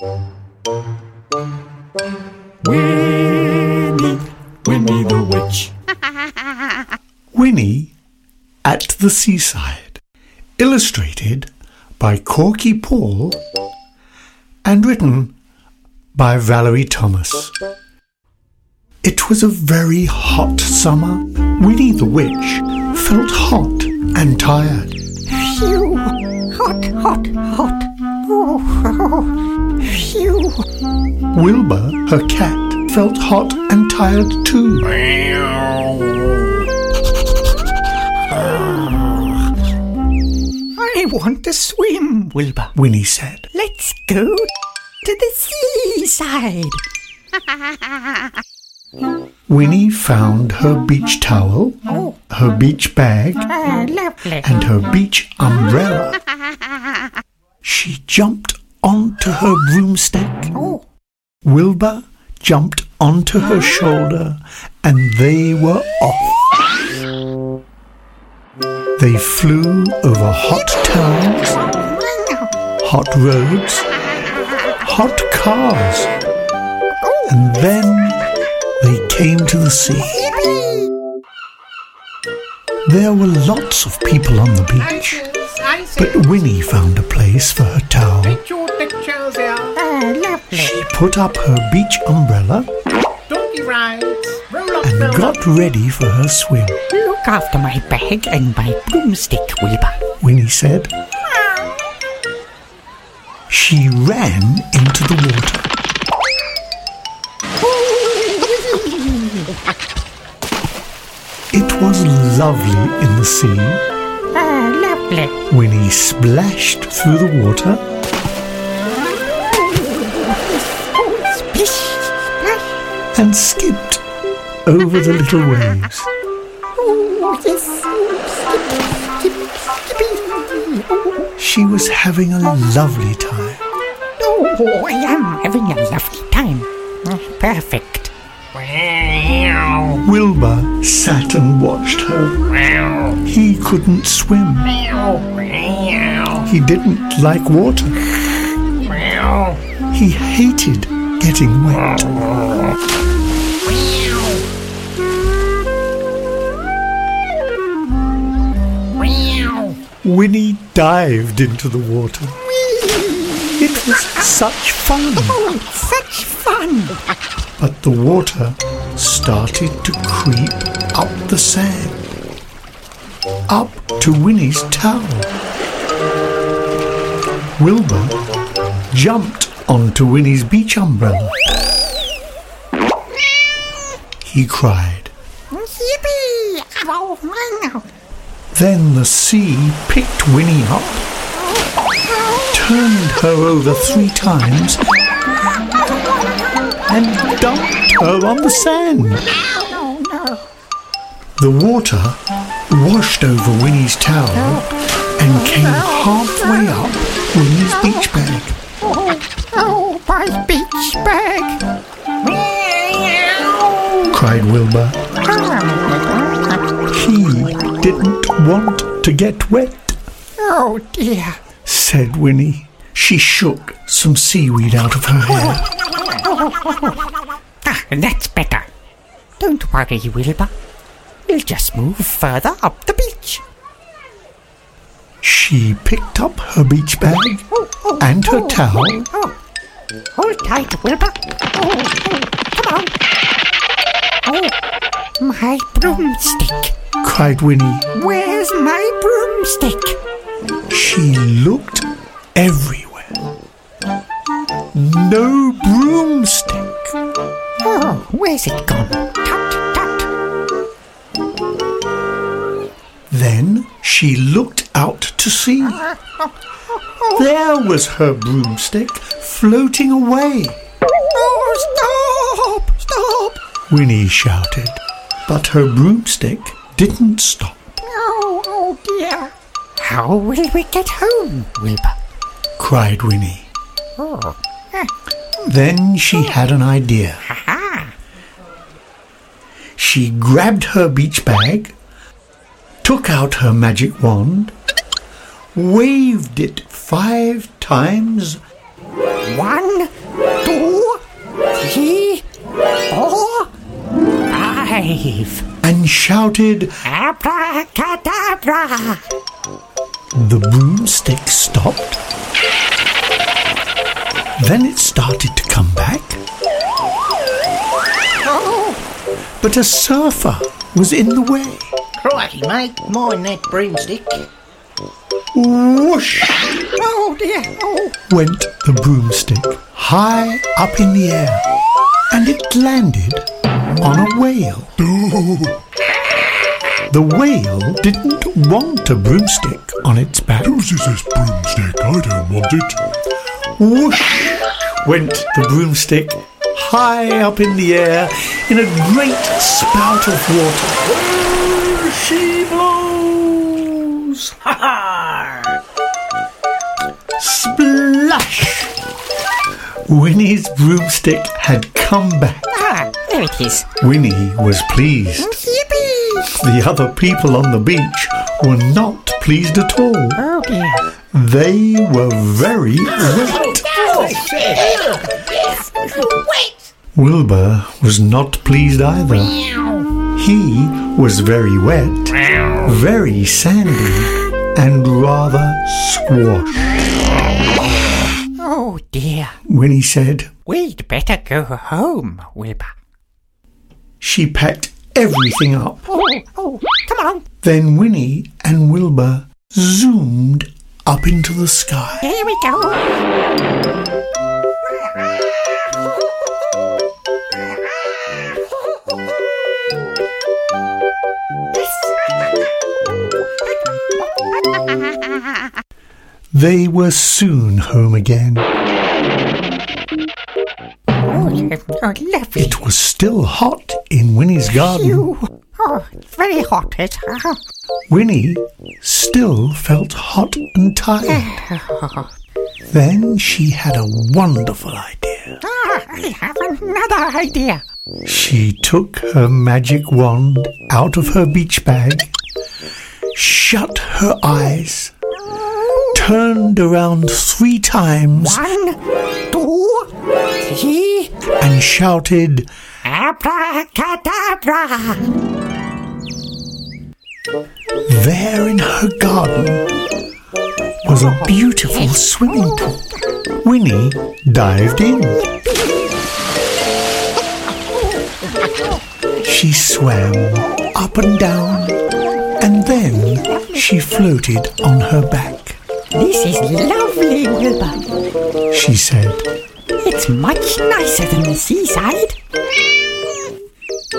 Winnie, Winnie the Witch. Winnie at the Seaside. Illustrated by Korky Paul and written by Valerie Thomas. It was a very hot summer. Winnie the Witch felt hot and tired. Phew! Hot, hot, hot. Oh, oh. Phew! Wilbur, her cat, felt hot and tired too. I want to swim, Wilbur. Winnie said. Let's go to the seaside. Winnie found her beach towel, Oh, her beach bag, ah, and her beach umbrella. She jumped onto her broomstick. Oh, Wilbur jumped onto her shoulder and they were off. They flew over hot towns, hot roads, hot cars, and then they came to the sea. There were lots of people on the beach, but Winnie found a place for her towel. ah, lovely. She put up her beach umbrella Donkey rides, roll up, and roll up. got ready for her swim. Look after my bag and my broomstick, Wilbur. Winnie said. She ran into the water. It was lovely in the sea. Lovely. Winnie splashed through the water Splish, splash. and skipped over the little waves. Oh, yes. Skip, skip. She was having a lovely time. oh, I am having a lovely time. Perfect. Wilbur sat and watched her. He couldn't swim. He didn't like water. He hated getting wet. Winnie dived into the water. It was such fun. Oh, such fun. But the water started to creep up the sand, up to Winnie's towel. Wilbur jumped onto Winnie's beach umbrella. He cried. Then the sea picked Winnie up, turned her over three times, and dumped her on the sand. Oh, no. The water washed over Winnie's towel and came halfway up Winnie's beach bag. Oh, oh, my beach bag. cried Wilbur. He didn't want to get wet, Oh, dear. said Winnie. She shook some seaweed out of her hair. Ah, that's better. Don't worry, Wilbur. We'll just move further up the beach. She picked up her beach bag Oh, oh, and her oh, towel Oh, hold tight, Wilbur. Oh, oh, come on. Oh, my broomstick. cried Winnie. Where's my broomstick? She looked everywhere. No broomstick. Oh, where's it gone? Tut, tut. Then she looked out to sea. There was her broomstick floating away. Oh, stop! Stop! Winnie shouted, but her broomstick didn't stop. Oh, oh dear. How will we get home, Wilbur? cried Winnie. Oh, Then she had an idea. She grabbed her beach bag, took out her magic wand, waved it five times, One, two, three, four, five. and shouted, Abracadabra. The broomstick stopped. Then it started to come back. But a surfer was in the way. Crikey, mate. Mind that broomstick. Whoosh Oh dear. Oh. went the broomstick high up in the air, and it landed on a whale. The whale didn't want a broomstick on its back. Whose is this broomstick? I don't want it. Whoosh went the broomstick high up in the air in a great spout of water. Where she blows! Ha ha! Splash! Winnie's broomstick had come back. Ah, there it is. Winnie was pleased. Yippee. The other people on the beach were not pleased at all. Oh dear. They were very wet. Wilbur was not pleased either. He was very wet, very sandy, and rather squashed. Oh dear. Winnie said We'd better go home, Wilbur. she packed everything up. Oh, oh, come on. Then Winnie and Wilbur zoomed up into the sky. Here we go. They were soon home again. Oh. It was still hot in Winnie's garden. Oh, it's very hot. Uh, Winnie still felt hot and tired. Then she had a wonderful idea. ah, I have another idea. She took her magic wand out of her beach bag, shut her eyes, turned around three times, One, two, three, and shouted, abracadabra. There in her garden was a beautiful swimming pool. Winnie dived in. She swam up and down, and then she floated on her back. This is lovely, Wilbur. She said, It's much nicer than the seaside.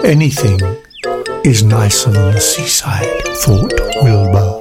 Anything is nicer than the seaside, thought Wilbur.